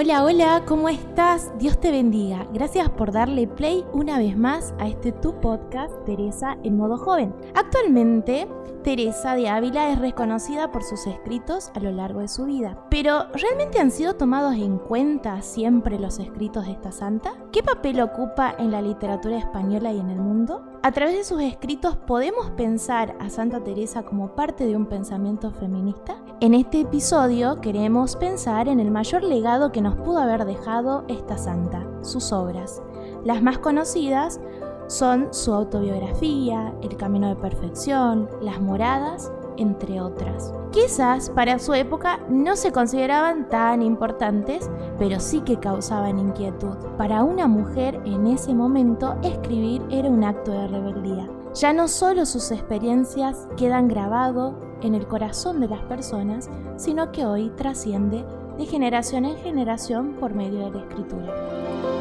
Hola, hola, ¿cómo estás? Dios te bendiga. Gracias por darle play una vez más a este tu podcast, Teresa en modo joven. Actualmente, Teresa de Ávila es reconocida por sus escritos a lo largo de su vida. Pero, ¿realmente han sido tomados en cuenta siempre los escritos de esta santa? ¿Qué papel ocupa en la literatura española y en el mundo? A través de sus escritos podemos pensar a Santa Teresa como parte de un pensamiento feminista. En este episodio queremos pensar en el mayor legado que nos pudo haber dejado esta santa, sus obras. Las más conocidas son su autobiografía, El Camino de Perfección, Las Moradas, entre otras. Quizás para su época no se consideraban tan importantes, pero sí que causaban inquietud. Para una mujer en ese momento escribir era un acto de rebeldía. Ya no solo sus experiencias quedan grabados en el corazón de las personas, sino que hoy trasciende de generación en generación por medio de la escritura.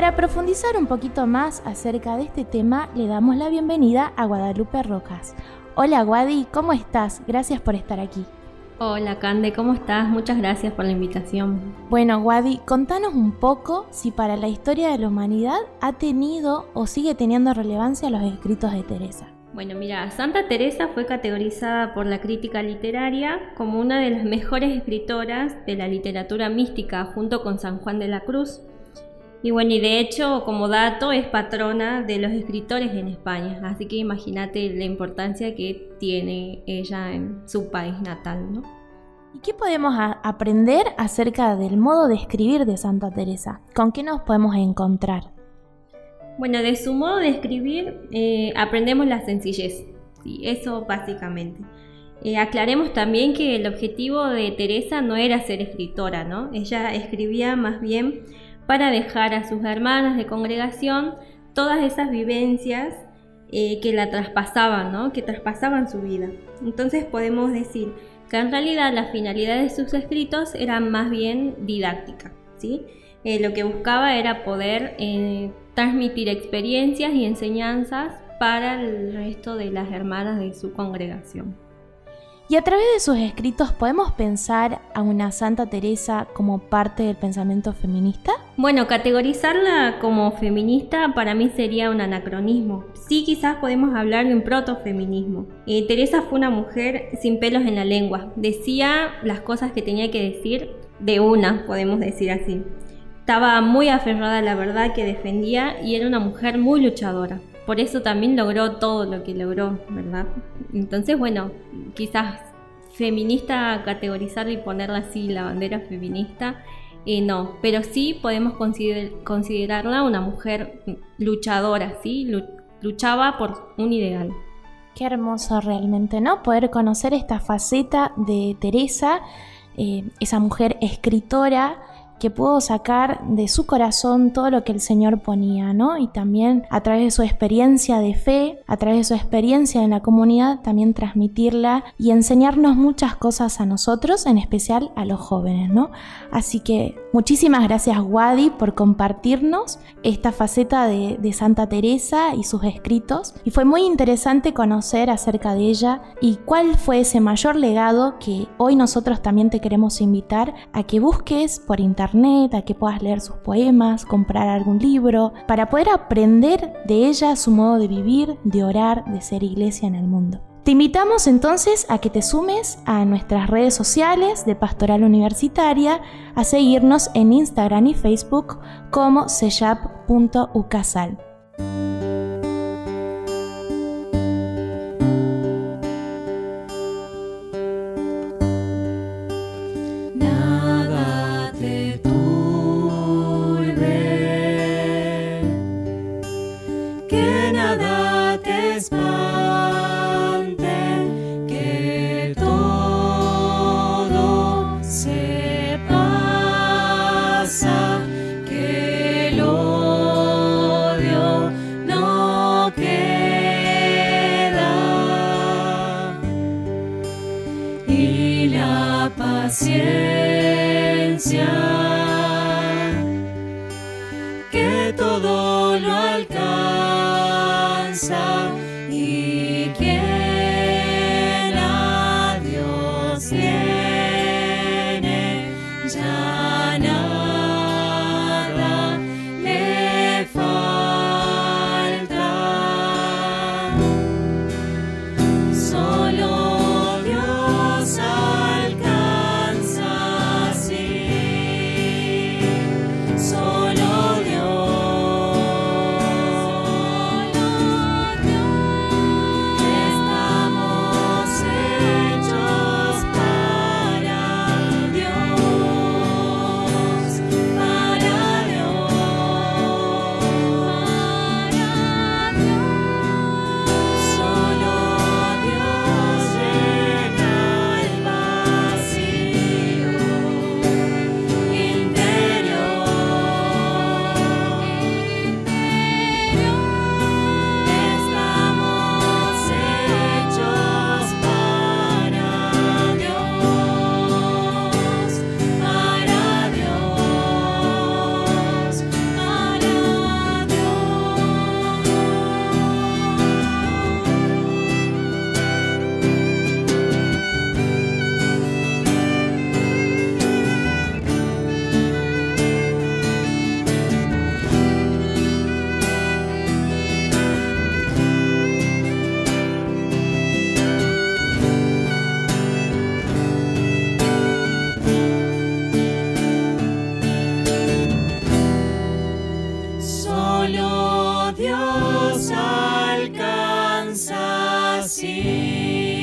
Para profundizar un poquito más acerca de este tema, le damos la bienvenida a Guadalupe Rojas. Hola Guadi, ¿cómo estás? Gracias por estar aquí. Hola Cande, ¿cómo estás? Muchas gracias por la invitación. Bueno, Guadi, contanos un poco si para la historia de la humanidad ha tenido o sigue teniendo relevancia los escritos de Teresa. Bueno, mira, Santa Teresa fue categorizada por la crítica literaria como una de las mejores escritoras de la literatura mística junto con San Juan de la Cruz. Y bueno, y de hecho, como dato, es patrona de los escritores en España, así que imagínate la importancia que tiene ella en su país natal, ¿no? ¿Y qué podemos aprender acerca del modo de escribir de Santa Teresa? ¿Con qué nos podemos encontrar? Bueno, de su modo de escribir eh, aprendemos la sencillez, ¿sí? eso básicamente. Eh, aclaremos también que el objetivo de Teresa no era ser escritora, ¿no? Ella escribía más bien para dejar a sus hermanas de congregación todas esas vivencias eh, que la traspasaban, ¿no? que traspasaban su vida. Entonces podemos decir que en realidad la finalidad de sus escritos era más bien didáctica. ¿sí? Eh, lo que buscaba era poder eh, transmitir experiencias y enseñanzas para el resto de las hermanas de su congregación. Y a través de sus escritos podemos pensar a una Santa Teresa como parte del pensamiento feminista? Bueno, categorizarla como feminista para mí sería un anacronismo. Sí, quizás podemos hablar de un protofeminismo. Eh, Teresa fue una mujer sin pelos en la lengua. Decía las cosas que tenía que decir de una, podemos decir así. Estaba muy aferrada a la verdad que defendía y era una mujer muy luchadora por eso también logró todo lo que logró, ¿verdad? Entonces, bueno, quizás feminista categorizarla y ponerla así, la bandera feminista, eh, no, pero sí podemos considerarla una mujer luchadora, ¿sí? luchaba por un ideal. Qué hermoso realmente, ¿no? Poder conocer esta faceta de Teresa, eh, esa mujer escritora que pudo sacar de su corazón todo lo que el Señor ponía, ¿no? Y también a través de su experiencia de fe, a través de su experiencia en la comunidad, también transmitirla y enseñarnos muchas cosas a nosotros, en especial a los jóvenes, ¿no? Así que muchísimas gracias Wadi por compartirnos esta faceta de, de Santa Teresa y sus escritos. Y fue muy interesante conocer acerca de ella y cuál fue ese mayor legado que hoy nosotros también te queremos invitar a que busques por internet a que puedas leer sus poemas, comprar algún libro, para poder aprender de ella su modo de vivir, de orar, de ser iglesia en el mundo. Te invitamos entonces a que te sumes a nuestras redes sociales de Pastoral Universitaria, a seguirnos en Instagram y Facebook como seyap.ucasal. y quien a Dios tiene ya. solo Dios alcanza así.